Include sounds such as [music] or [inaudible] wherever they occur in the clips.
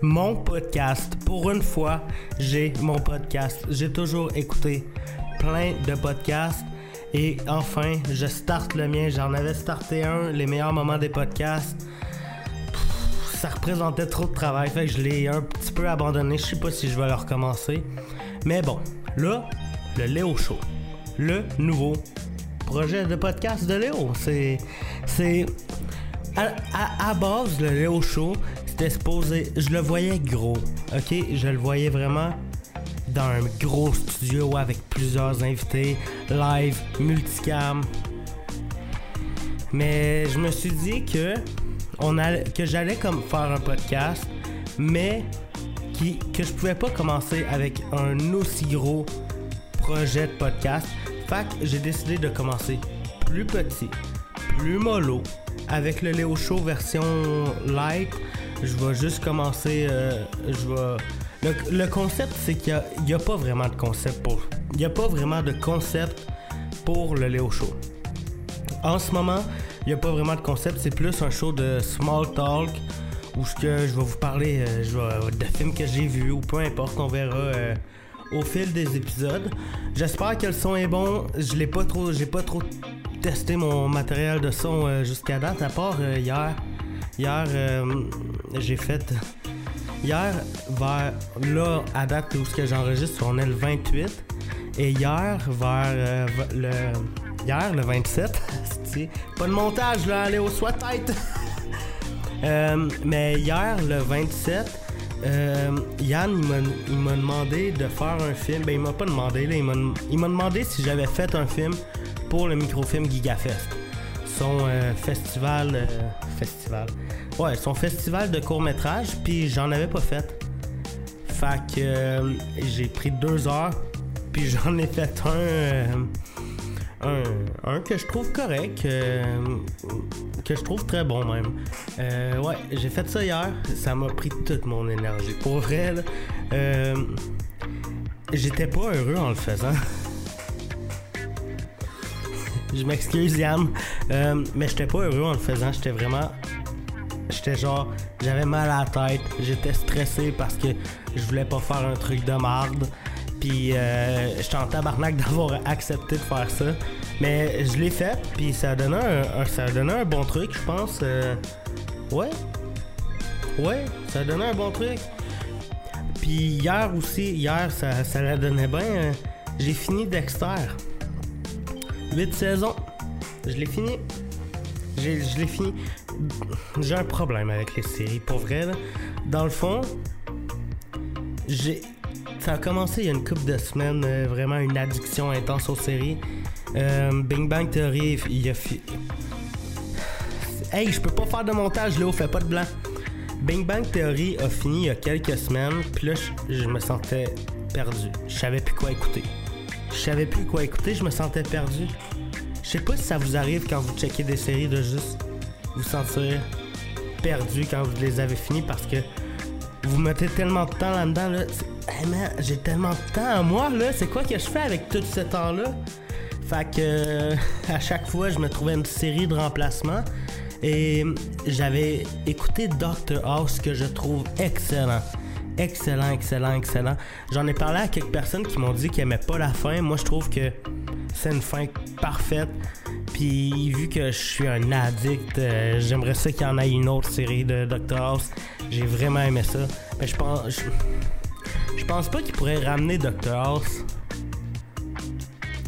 Mon podcast. Pour une fois, j'ai mon podcast. J'ai toujours écouté plein de podcasts. Et enfin, je starte le mien. J'en avais starté un, les meilleurs moments des podcasts. Ça représentait trop de travail, fait que je l'ai un petit peu abandonné. Je sais pas si je vais le recommencer. Mais bon, là, le Léo Show. Le nouveau projet de podcast de Léo. C'est. C'est. À, à, à base, le Léo Show, c'était. Je le voyais gros. Ok? Je le voyais vraiment dans un gros studio avec plusieurs invités, live, multicam. Mais je me suis dit que on que j'allais comme faire un podcast, mais qui, que je pouvais pas commencer avec un aussi gros projet de podcast. Fait que j'ai décidé de commencer plus petit, plus mollo, avec le Léo Show version light. Je vais juste commencer, euh, je le, concept, c'est qu'il n'y a, pas vraiment de concept pour. Il a pas vraiment de concept pour le Léo Show. En ce moment, il n'y a pas vraiment de concept, c'est plus un show de small talk où que je vais vous parler euh, je vais, de films que j'ai vus ou peu importe, on verra euh, au fil des épisodes. J'espère que le son est bon. Je l'ai pas trop, j'ai pas trop testé mon matériel de son euh, jusqu'à date, à part euh, hier. Hier, euh, j'ai fait Hier, vers là, à date où j'enregistre, on est le 28. Et hier, vers euh, le. Hier, le 27. [laughs] pas de montage là, allez au soit tête! [laughs] euh, mais hier, le 27, euh, Yann, il m'a demandé de faire un film. Ben, il m'a pas demandé, là. Il m'a demandé si j'avais fait un film pour le microfilm GigaFest. Son euh, festival. Euh, festival. Ouais, son festival de court-métrage, puis j'en avais pas fait. Fait que euh, j'ai pris deux heures, puis [laughs] j'en ai fait un, un, un. que je trouve correct, que je trouve très bon même. ouais, j'ai fait ça hier, ça m'a pris toute mon énergie. Pour vrai, j'étais pas heureux en le faisant. [laughs] Je m'excuse, Yann. Euh, mais j'étais pas heureux en le faisant. J'étais vraiment. J'étais genre. J'avais mal à la tête. J'étais stressé parce que je voulais pas faire un truc de marde. Puis euh, j'étais en tabarnak [laughs] d'avoir accepté de faire ça. Mais je l'ai fait. Puis ça a donné un, ça un bon truc, je pense. Euh, ouais. Ouais, ça a donné un bon truc. Puis hier aussi, hier, ça, ça la donnait bien. J'ai fini Dexter. 8 saisons. Je l'ai fini. Je l'ai fini. J'ai un problème avec les séries, pour vrai. Dans le fond, j'ai. Ça a commencé il y a une couple de semaines, euh, vraiment une addiction intense aux séries. Euh, Bing Bang Theory, il a fi... Hey, je peux pas faire de montage, Léo, fais pas de blanc. Bing Bang Theory a fini il y a quelques semaines, puis là, je, je me sentais perdu. Je savais plus quoi écouter. Je savais plus quoi écouter, je me sentais perdu. Je sais pas si ça vous arrive quand vous checkez des séries de juste vous sentir perdu quand vous les avez finies parce que vous mettez tellement de temps là-dedans. Là. Hey j'ai tellement de temps à moi là. C'est quoi que je fais avec tout ce temps-là? Fait que euh, [laughs] à chaque fois, je me trouvais une série de remplacements et j'avais écouté Doctor House que je trouve excellent excellent, excellent, excellent. J'en ai parlé à quelques personnes qui m'ont dit qu'ils aimaient pas la fin. Moi, je trouve que c'est une fin parfaite. Puis, vu que je suis un addict, euh, j'aimerais ça qu'il y en ait une autre série de Doctor House. J'ai vraiment aimé ça. Mais je pense. Je, pense pas qu'il pourrait ramener Doctor House.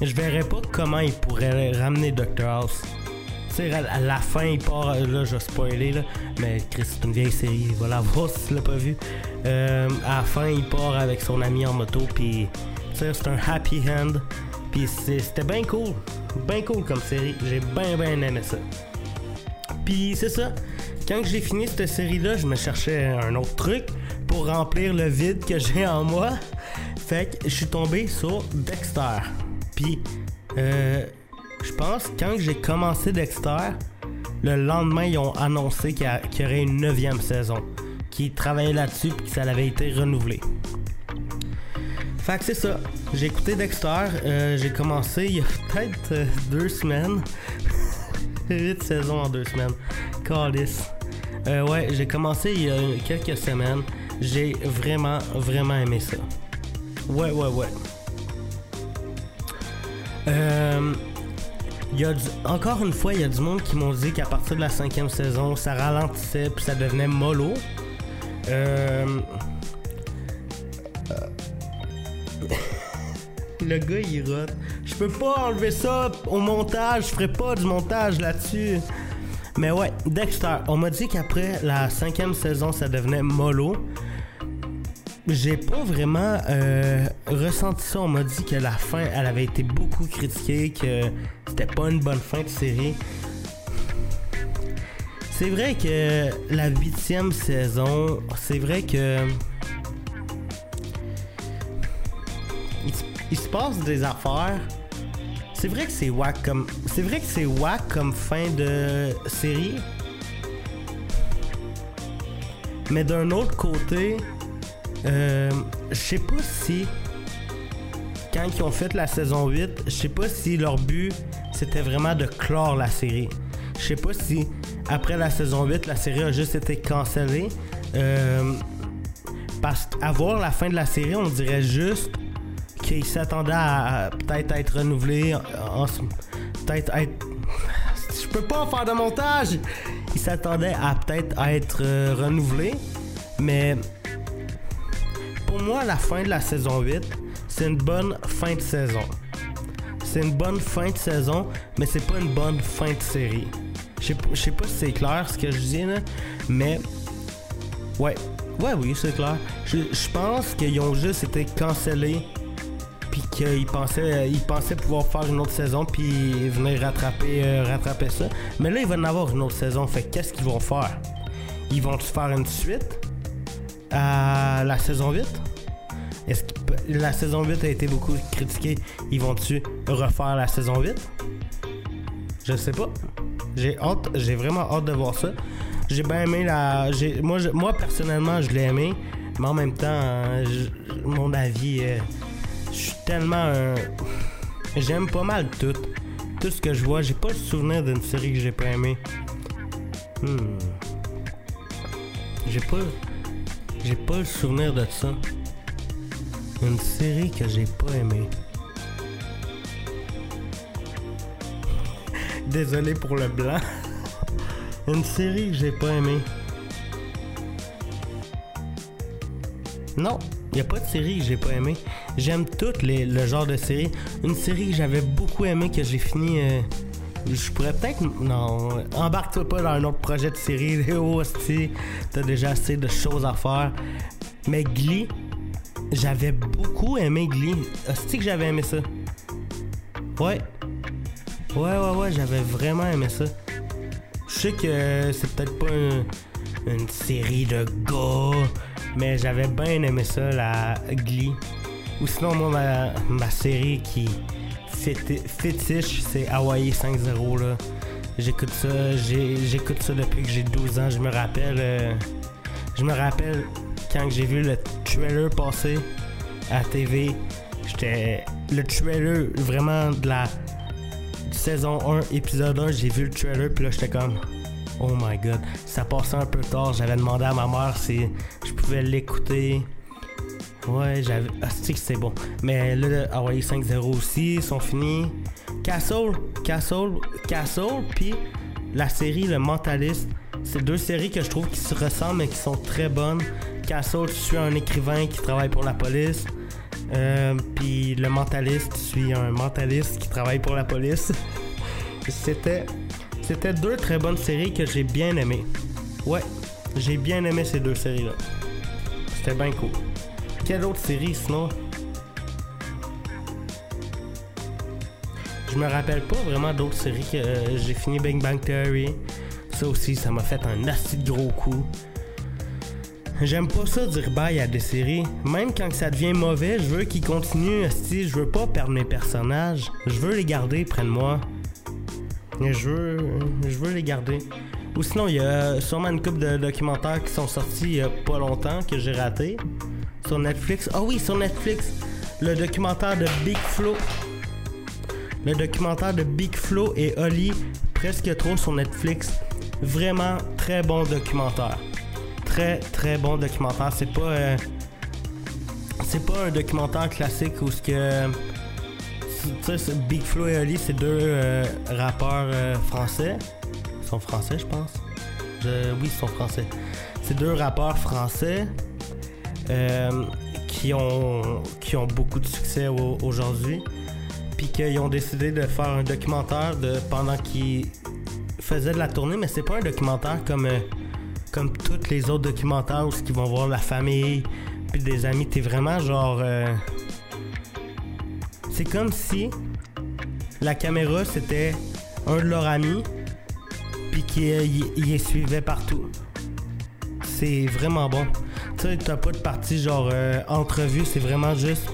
Je verrais pas comment il pourrait ramener Doctor House à la fin, il part. Là, je vais spoiler, là. Mais Chris, c'est une vieille série. Il va la voir si tu l'as pas vu. Euh, à la fin, il part avec son ami en moto. Puis, c'est un happy hand. Puis, c'était bien cool. Bien cool comme série. J'ai bien, bien aimé ça. Puis, c'est ça. Quand j'ai fini cette série-là, je me cherchais un autre truc pour remplir le vide que j'ai en moi. Fait que je suis tombé sur Dexter. Puis, euh, je pense quand j'ai commencé Dexter, le lendemain, ils ont annoncé qu'il y, aurait une neuvième saison. Qui travaillait là-dessus et que ça avait été renouvelé. Fait que c'est ça. J'ai écouté Dexter. Euh, j'ai commencé il y a peut-être euh, deux semaines. [laughs] Huit saisons en deux semaines. Calice. Euh, ouais, j'ai commencé il y a quelques semaines. J'ai vraiment, vraiment aimé ça. Ouais, ouais, ouais. Euh, y encore une fois, il y a du monde qui m'ont dit qu'à partir de la cinquième saison, ça ralentissait puis ça devenait mollo. Euh, [laughs] Le gars, il rote. Je peux pas enlever ça au montage. Je ferai pas du montage là-dessus. Mais ouais, Dexter, on m'a dit qu'après la cinquième saison, ça devenait mollo. J'ai pas vraiment euh, ressenti ça. On m'a dit que la fin, elle avait été beaucoup critiquée, que c'était pas une bonne fin de série. C'est vrai que la huitième saison, c'est vrai que il, se- passe des affaires. C'est vrai que c'est whack comme. C'est vrai que c'est whack comme fin de série. Mais d'un autre côté, euh, je sais pas si. Quand ils ont fait la saison 8, je sais pas si leur but c'était vraiment de clore la série. Je sais pas si après la saison 8, la série a juste été cancellée. Euh, parce qu'à voir la fin de la série, on dirait juste qu'il s'attendait à, peut-être être renouvelé. En, en- peut-être être. [laughs] Je peux pas faire de montage! Il s'attendait à peut-être être euh, renouvelé. Mais pour moi, la fin de la saison 8, c'est une bonne fin de saison. C'est une bonne fin de saison, mais c'est pas une bonne fin de série. Je sais pas si c'est clair ce que je dis mais ouais, ouais, oui, c'est clair. Je, pense qu'ils ont juste été cancellés, puis qu'ils pensaient, ils pensaient pouvoir faire une autre saison, puis venir rattraper, euh, rattraper ça. Mais là, il va y en avoir une autre saison, fait que qu'est-ce qu'ils vont faire? Ils vont faire une suite à la saison 8 est-ce que la saison 8 a été beaucoup critiquée? Ils vont-tu refaire la saison 8? Je sais pas. J'ai hâte, j'ai vraiment hâte de voir ça. J'ai bien aimé la. Moi, moi, personnellement, je l'ai aimé. Mais en même temps, mon avis, je suis tellement. J'aime pas mal tout. Tout ce que je vois. J'ai pas le souvenir d'une série que j'ai pas aimé. Hmm. J'ai pas. J'ai pas le souvenir de ça. Une série que j'ai pas aimée. [laughs] Désolé pour le blanc. [laughs] Une série que j'ai pas aimée. Non, il a pas de série que j'ai pas aimée. J'aime toutes les le genre de série. Une série que j'avais beaucoup aimée que j'ai fini. euh, je pourrais peut-être. Non, embarque-toi pas dans un autre projet de série. [laughs] Oh, hostie, t'as déjà assez de choses à faire. Mais Glee, j'avais beaucoup aimé Glee. Hostie que j'avais aimé ça. Ouais. Ouais, ouais, ouais, j'avais vraiment aimé ça. Je sais que c'est peut-être pas un- une série de gars, mais j'avais bien aimé ça, la Glee. Ou sinon, moi, ma, série qui féti- fétiche, c'est Hawaii 5-0, là. J'écoute ça, j'écoute ça depuis que j'ai 12 ans. Je me rappelle, euh, je me rappelle quand j'ai vu le trailer passer à TV. J'étais le trailer vraiment de la saison 1, épisode 1, j'ai vu le trailer, puis là, j'étais comme, oh my god. Ça passait un peu tard, j'avais demandé à ma mère si je pouvais l'écouter. Ouais, j'avais. Ah, c'est que bon. Mais là, le Hawaii 5-0 aussi, ils sont finis. Castle, Castle, Castle, puis la série Le Mentaliste. C'est deux séries que je trouve qui se ressemblent mais qui sont très bonnes. Castle, tu suis un écrivain qui travaille pour la police. Euh, puis Le Mentaliste, tu suis un mentaliste qui travaille pour la police. [laughs] C'était. C'était deux très bonnes séries que j'ai bien aimées. Ouais, j'ai bien aimé ces deux séries-là. C'était bien cool. Quelle autre série sinon? Je me rappelle pas vraiment d'autres séries que euh, j'ai fini Bang Bang Theory. Ça aussi, ça m'a fait un assez gros coup. J'aime pas ça dire bye à des séries. Même quand ça devient mauvais, je veux qu'ils continuent. Si je veux pas perdre mes personnages, je veux les garder près de moi. Je veux, je veux les garder. Ou sinon, il y a sûrement une couple de documentaires qui sont sortis il y a pas longtemps que j'ai raté sur Netflix. Ah oui, sur Netflix, le documentaire de Big Flo. Le documentaire de Big Flo et Oli, presque trop sur Netflix. Vraiment très bon documentaire. Très très bon documentaire. C'est pas euh, c'est pas un documentaire classique où ce que Big Flo et Oli, c'est deux euh, rappeurs euh, français. Ils sont français, je pense. oui, ils sont français. C'est deux rappeurs français qui, ont, qui ont beaucoup de succès aujourd'hui. Puis qu'ils ont décidé de faire un documentaire de, pendant qu'ils faisaient de la tournée, mais c'est pas un documentaire comme, comme tous les autres documentaires où ils vont voir la famille, puis des amis. T'es vraiment genre c'est comme si la caméra c'était un de leurs amis, puis qu'il les suivait partout. C'est vraiment bon. Tu sais, t'as pas de partie genre euh, entrevue, c'est vraiment juste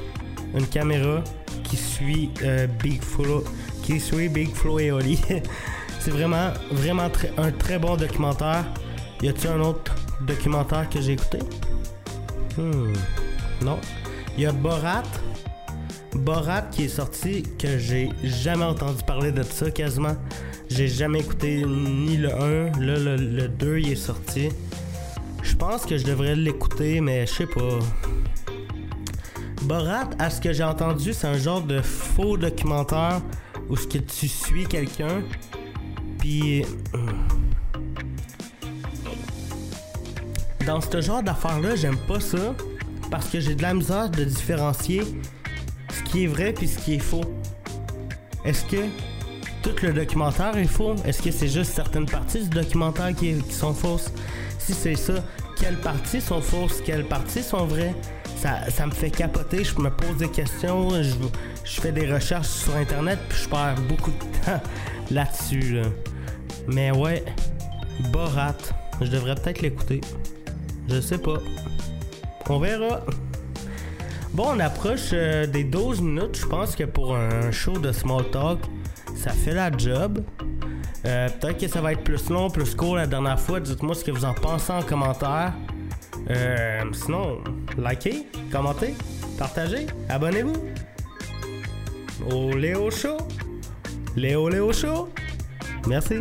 une caméra qui suit euh, Big Flo, qui suit Big Flo et Oli. [laughs] c'est vraiment, vraiment un très bon documentaire. Y a-t-il un autre documentaire que j'ai écouté? Hmm, non. Y a Borat, Borat qui est sorti, que j'ai jamais entendu parler de ça quasiment. J'ai jamais écouté ni le 1, là le, 2 il est sorti. Je pense que je devrais l'écouter, mais je sais pas. Borat, à ce que j'ai entendu, c'est un genre de faux documentaire où ce que tu suis quelqu'un, hmm. dans ce genre d'affaires-là, j'aime pas ça parce que j'ai de la misère de différencier qui est vrai puis ce qui est faux. Est-ce que tout le documentaire est faux? Est-ce que c'est juste certaines parties du documentaire qui, sont fausses? Si c'est ça, quelles parties sont fausses? Quelles parties sont vraies? Ça, ça me fait capoter, je me pose des questions, je, fais des recherches sur internet puis je perds beaucoup de temps [laughs] là-dessus. Mais ouais, Borat, je devrais peut-être l'écouter. Je sais pas. On verra. Bon, on approche euh, des 12 minutes. Je pense que pour un show de small talk, ça fait la job. Euh, peut-être que ça va être plus long, plus court la dernière fois. Dites-moi ce que vous en pensez en commentaire. Euh, sinon, likez, commentez, partagez, abonnez-vous. Au Léo Show. Léo Léo Show. Merci.